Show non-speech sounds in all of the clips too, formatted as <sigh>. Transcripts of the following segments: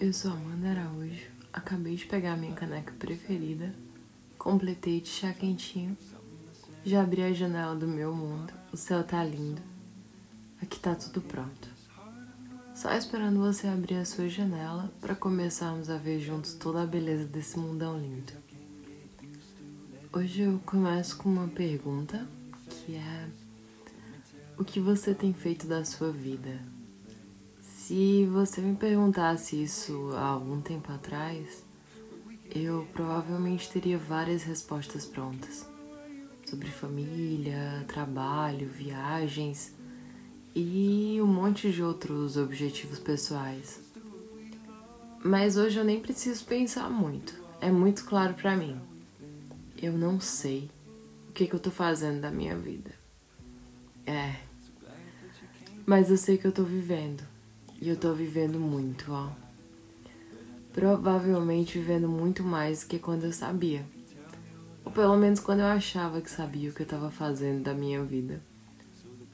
Eu sou Amanda Araújo, acabei de pegar minha caneca preferida, completei de chá quentinho, já abri a janela do meu mundo, o céu tá lindo, aqui tá tudo pronto. Só esperando você abrir a sua janela para começarmos a ver juntos toda a beleza desse mundão lindo. Hoje eu começo com uma pergunta que é: O que você tem feito da sua vida? Se você me perguntasse isso há algum tempo atrás, eu provavelmente teria várias respostas prontas sobre família, trabalho, viagens e um monte de outros objetivos pessoais. Mas hoje eu nem preciso pensar muito, é muito claro para mim. Eu não sei o que, que eu tô fazendo da minha vida. É. Mas eu sei que eu tô vivendo. E eu tô vivendo muito, ó. Provavelmente vivendo muito mais do que quando eu sabia. Ou pelo menos quando eu achava que sabia o que eu tava fazendo da minha vida.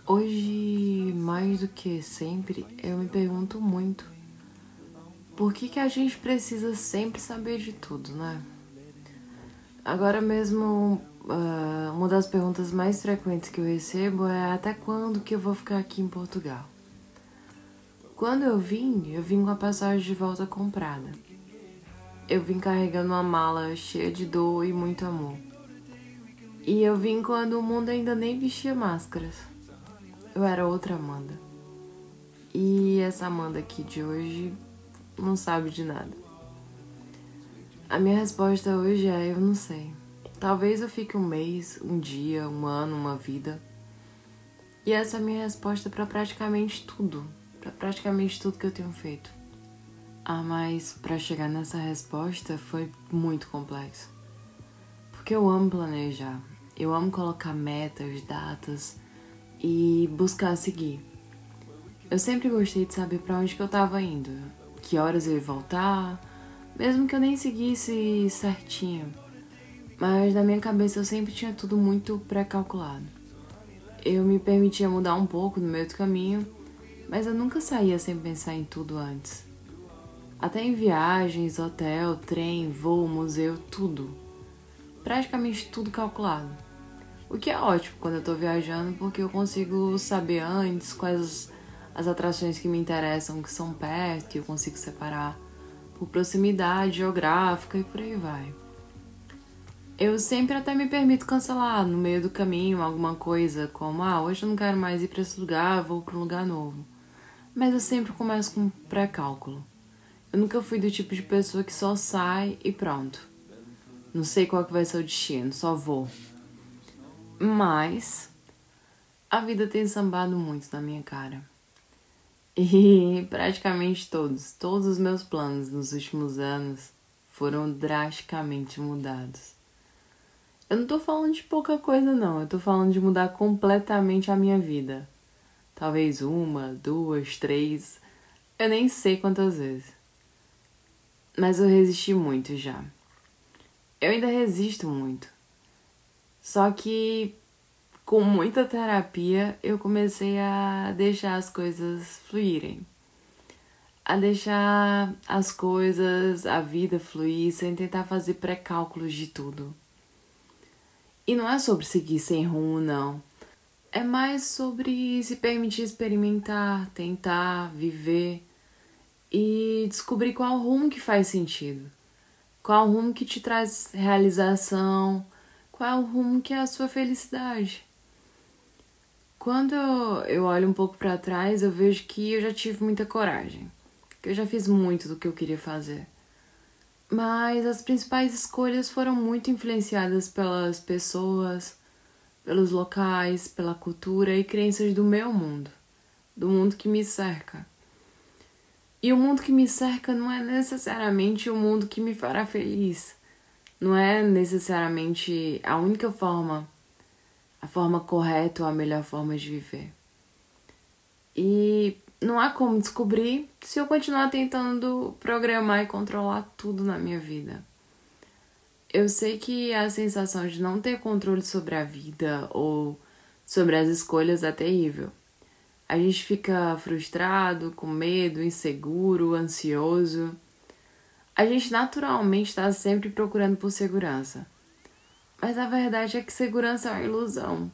Hoje, mais do que sempre, eu me pergunto muito. Por que, que a gente precisa sempre saber de tudo, né? Agora mesmo, uh, uma das perguntas mais frequentes que eu recebo é até quando que eu vou ficar aqui em Portugal? Quando eu vim, eu vim com a passagem de volta comprada. Eu vim carregando uma mala cheia de dor e muito amor. E eu vim quando o mundo ainda nem vestia máscaras. Eu era outra Amanda. E essa Amanda aqui de hoje não sabe de nada. A minha resposta hoje é: eu não sei. Talvez eu fique um mês, um dia, um ano, uma vida. E essa é a minha resposta para praticamente tudo para praticamente tudo que eu tenho feito. Ah, mas para chegar nessa resposta foi muito complexo. Porque eu amo planejar, eu amo colocar metas, datas e buscar seguir. Eu sempre gostei de saber para onde que eu tava indo, que horas eu ia voltar, mesmo que eu nem seguisse certinho. Mas na minha cabeça eu sempre tinha tudo muito pré-calculado. Eu me permitia mudar um pouco no meio do caminho mas eu nunca saía sem pensar em tudo antes. Até em viagens, hotel, trem, voo, museu, tudo. Praticamente tudo calculado. O que é ótimo quando eu tô viajando, porque eu consigo saber antes quais as atrações que me interessam, que são perto, que eu consigo separar por proximidade geográfica e por aí vai. Eu sempre até me permito cancelar no meio do caminho alguma coisa, como ah, hoje eu não quero mais ir para esse lugar, vou para um lugar novo mas eu sempre começo com um pré-cálculo. Eu nunca fui do tipo de pessoa que só sai e pronto. Não sei qual que vai ser o destino, só vou. Mas a vida tem sambado muito na minha cara. E <laughs> praticamente todos, todos os meus planos nos últimos anos foram drasticamente mudados. Eu não tô falando de pouca coisa, não. Eu tô falando de mudar completamente a minha vida. Talvez uma, duas, três. Eu nem sei quantas vezes. Mas eu resisti muito já. Eu ainda resisto muito. Só que com muita terapia eu comecei a deixar as coisas fluírem. A deixar as coisas, a vida fluir sem tentar fazer pré-cálculos de tudo. E não é sobre seguir sem rumo, não é mais sobre se permitir experimentar, tentar, viver e descobrir qual rumo que faz sentido, qual rumo que te traz realização, qual rumo que é a sua felicidade. Quando eu olho um pouco para trás, eu vejo que eu já tive muita coragem, que eu já fiz muito do que eu queria fazer. Mas as principais escolhas foram muito influenciadas pelas pessoas, pelos locais, pela cultura e crenças do meu mundo, do mundo que me cerca. E o mundo que me cerca não é necessariamente o mundo que me fará feliz. Não é necessariamente a única forma, a forma correta ou a melhor forma de viver. E não há como descobrir se eu continuar tentando programar e controlar tudo na minha vida. Eu sei que a sensação de não ter controle sobre a vida ou sobre as escolhas é terrível. A gente fica frustrado, com medo, inseguro, ansioso. A gente naturalmente está sempre procurando por segurança. Mas a verdade é que segurança é uma ilusão.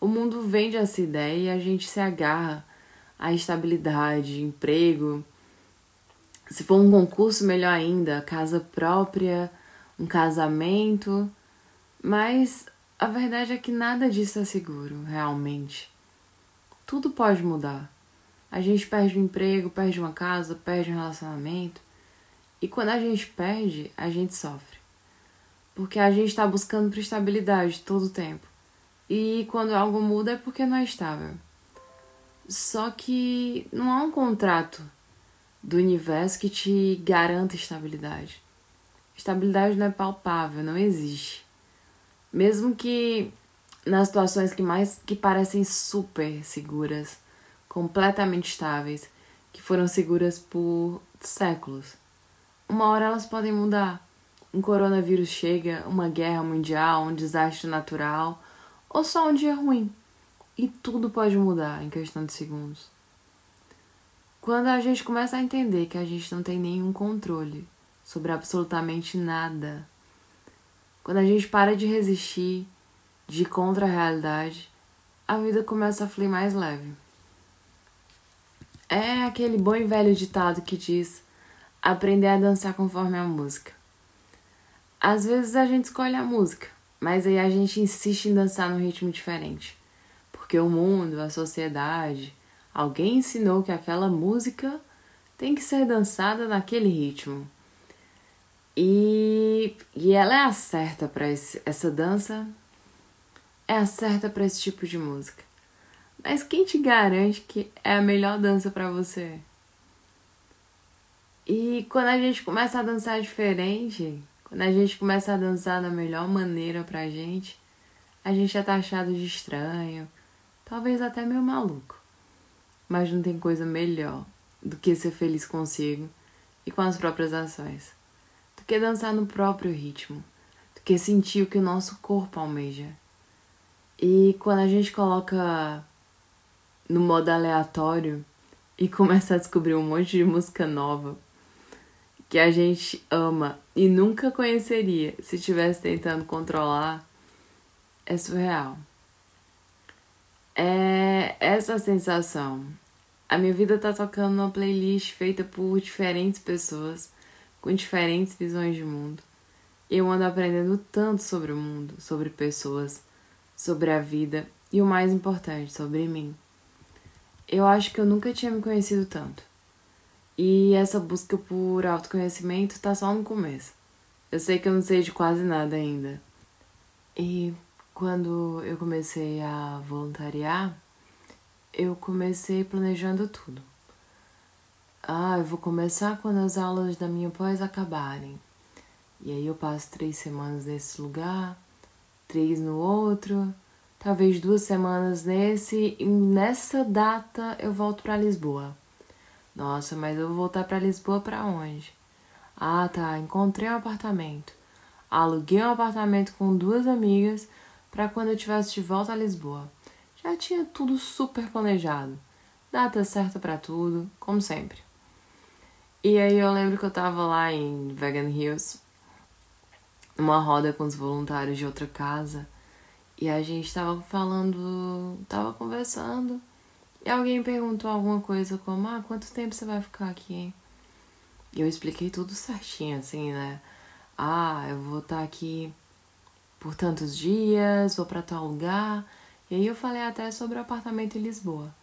O mundo vende essa ideia e a gente se agarra à estabilidade, emprego. Se for um concurso, melhor ainda, casa própria, um casamento. Mas a verdade é que nada disso é seguro, realmente. Tudo pode mudar. A gente perde um emprego, perde uma casa, perde um relacionamento. E quando a gente perde, a gente sofre. Porque a gente está buscando por estabilidade todo o tempo. E quando algo muda é porque não é estável. Só que não há um contrato do universo que te garanta estabilidade. Estabilidade não é palpável, não existe. Mesmo que nas situações que mais que parecem super seguras, completamente estáveis, que foram seguras por séculos. Uma hora elas podem mudar. Um coronavírus chega, uma guerra mundial, um desastre natural, ou só um dia ruim. E tudo pode mudar em questão de segundos. Quando a gente começa a entender que a gente não tem nenhum controle sobre absolutamente nada, quando a gente para de resistir, de ir contra a realidade, a vida começa a fluir mais leve. É aquele bom e velho ditado que diz aprender a dançar conforme a música. Às vezes a gente escolhe a música, mas aí a gente insiste em dançar num ritmo diferente. Porque o mundo, a sociedade, alguém ensinou que aquela música tem que ser dançada naquele ritmo. E, e ela é a certa para essa dança, é a certa para esse tipo de música. Mas quem te garante que é a melhor dança para você? E quando a gente começa a dançar diferente, quando a gente começa a dançar da melhor maneira pra gente, a gente é taxado de estranho, talvez até meio maluco. Mas não tem coisa melhor do que ser feliz consigo e com as próprias ações, do que dançar no próprio ritmo, do que sentir o que o nosso corpo almeja. E quando a gente coloca no modo aleatório e começa a descobrir um monte de música nova, que a gente ama e nunca conheceria se estivesse tentando controlar é surreal. Essa sensação. A minha vida tá tocando numa playlist feita por diferentes pessoas com diferentes visões de mundo. Eu ando aprendendo tanto sobre o mundo, sobre pessoas, sobre a vida e o mais importante, sobre mim. Eu acho que eu nunca tinha me conhecido tanto. E essa busca por autoconhecimento tá só no começo. Eu sei que eu não sei de quase nada ainda. E quando eu comecei a voluntariar, eu comecei planejando tudo. Ah, eu vou começar quando as aulas da minha pós acabarem. E aí eu passo três semanas nesse lugar, três no outro, talvez duas semanas nesse, e nessa data eu volto para Lisboa. Nossa, mas eu vou voltar para Lisboa para onde? Ah, tá, encontrei um apartamento. Aluguei um apartamento com duas amigas para quando eu tivesse de volta a Lisboa. Já tinha tudo super planejado. Data certa para tudo, como sempre. E aí eu lembro que eu tava lá em Vegan Hills, numa roda com os voluntários de outra casa, e a gente tava falando, tava conversando e alguém perguntou alguma coisa como: Ah, quanto tempo você vai ficar aqui? E eu expliquei tudo certinho, assim, né? Ah, eu vou estar aqui por tantos dias, vou para tal lugar. E aí eu falei até sobre o apartamento em Lisboa.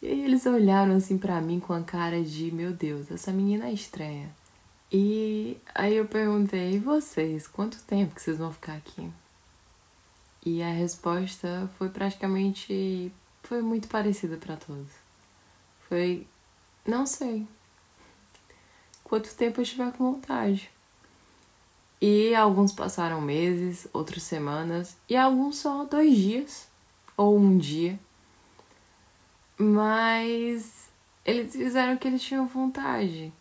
E aí eles olharam assim para mim com a cara de: Meu Deus, essa menina é estranha. E aí eu perguntei: E vocês, quanto tempo que vocês vão ficar aqui? E a resposta foi praticamente foi muito parecida para todos. Foi, não sei. Quanto tempo eu estiver com vontade. E alguns passaram meses, outros semanas, e alguns só dois dias ou um dia. Mas eles fizeram o que eles tinham vontade.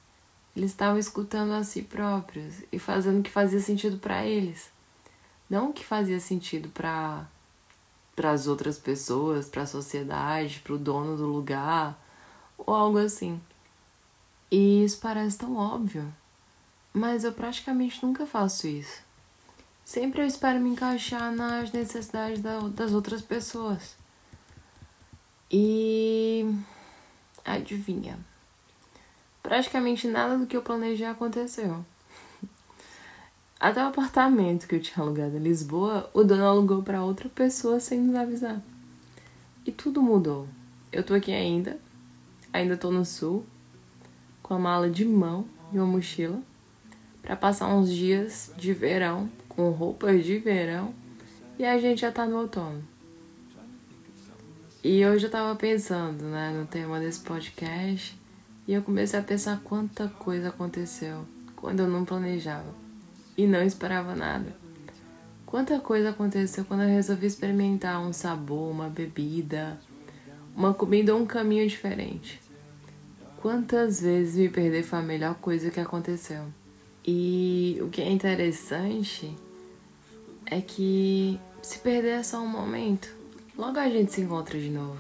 Eles estavam escutando a si próprios e fazendo o que fazia sentido para eles. Não o que fazia sentido para para as outras pessoas, para a sociedade, para o dono do lugar ou algo assim. E isso parece tão óbvio, mas eu praticamente nunca faço isso. Sempre eu espero me encaixar nas necessidades das outras pessoas. E adivinha? Praticamente nada do que eu planejei aconteceu. <laughs> Até o apartamento que eu tinha alugado em Lisboa, o dono alugou para outra pessoa sem nos avisar. E tudo mudou. Eu tô aqui ainda, ainda tô no sul, com a mala de mão e uma mochila, para passar uns dias de verão, com roupas de verão, e a gente já tá no outono. E hoje eu tava pensando, né, no tema desse podcast, e eu comecei a pensar quanta coisa aconteceu quando eu não planejava e não esperava nada. Quanta coisa aconteceu quando eu resolvi experimentar um sabor, uma bebida, uma comida ou um caminho diferente. Quantas vezes me perder foi a melhor coisa que aconteceu. E o que é interessante é que se perder é só um momento, logo a gente se encontra de novo.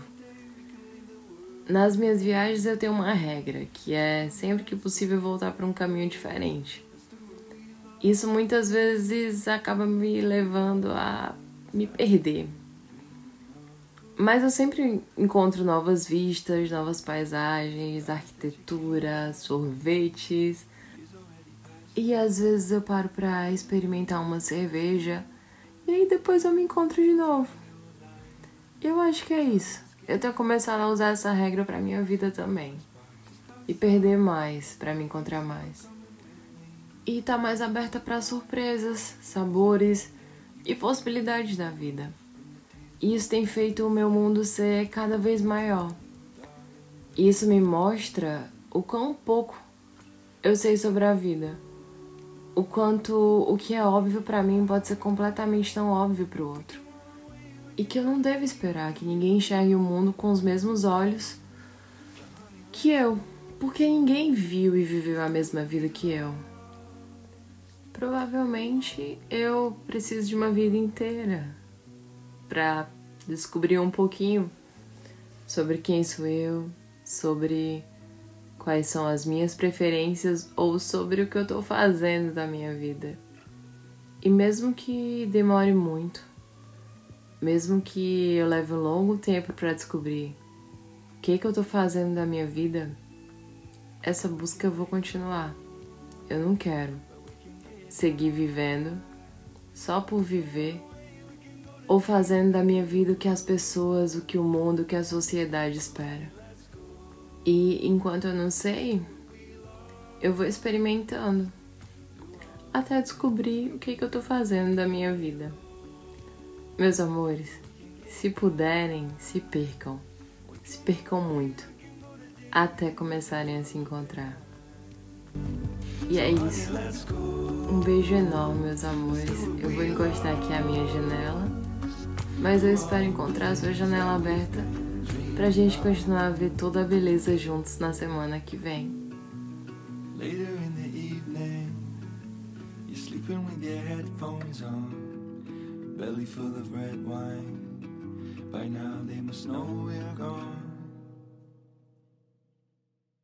Nas minhas viagens eu tenho uma regra, que é sempre que possível voltar para um caminho diferente. Isso muitas vezes acaba me levando a me perder. Mas eu sempre encontro novas vistas, novas paisagens, arquitetura, sorvetes. E às vezes eu paro para experimentar uma cerveja e aí depois eu me encontro de novo. Eu acho que é isso. Eu tenho começado a usar essa regra para minha vida também. E perder mais para me encontrar mais e tá mais aberta para surpresas, sabores e possibilidades da vida. Isso tem feito o meu mundo ser cada vez maior. Isso me mostra o quão pouco eu sei sobre a vida. O quanto o que é óbvio para mim pode ser completamente tão óbvio para o outro. E que eu não devo esperar que ninguém enxergue o mundo com os mesmos olhos que eu, porque ninguém viu e viveu a mesma vida que eu. Provavelmente eu preciso de uma vida inteira para descobrir um pouquinho sobre quem sou eu, sobre quais são as minhas preferências ou sobre o que eu estou fazendo da minha vida. E mesmo que demore muito, mesmo que eu leve um longo tempo para descobrir o que, que eu estou fazendo da minha vida, essa busca eu vou continuar. Eu não quero seguir vivendo só por viver ou fazendo da minha vida o que as pessoas, o que o mundo, o que a sociedade espera. E enquanto eu não sei, eu vou experimentando até descobrir o que, que eu tô fazendo da minha vida. Meus amores, se puderem, se percam, se percam muito, até começarem a se encontrar. E é isso. Um beijo enorme, meus amores. Eu vou encostar aqui a minha janela, mas eu espero encontrar a sua janela aberta pra gente continuar a ver toda a beleza juntos na semana que vem. Later in the evening, you're sleeping with your headphones on, belly full of red wine. By now they must know we're gone.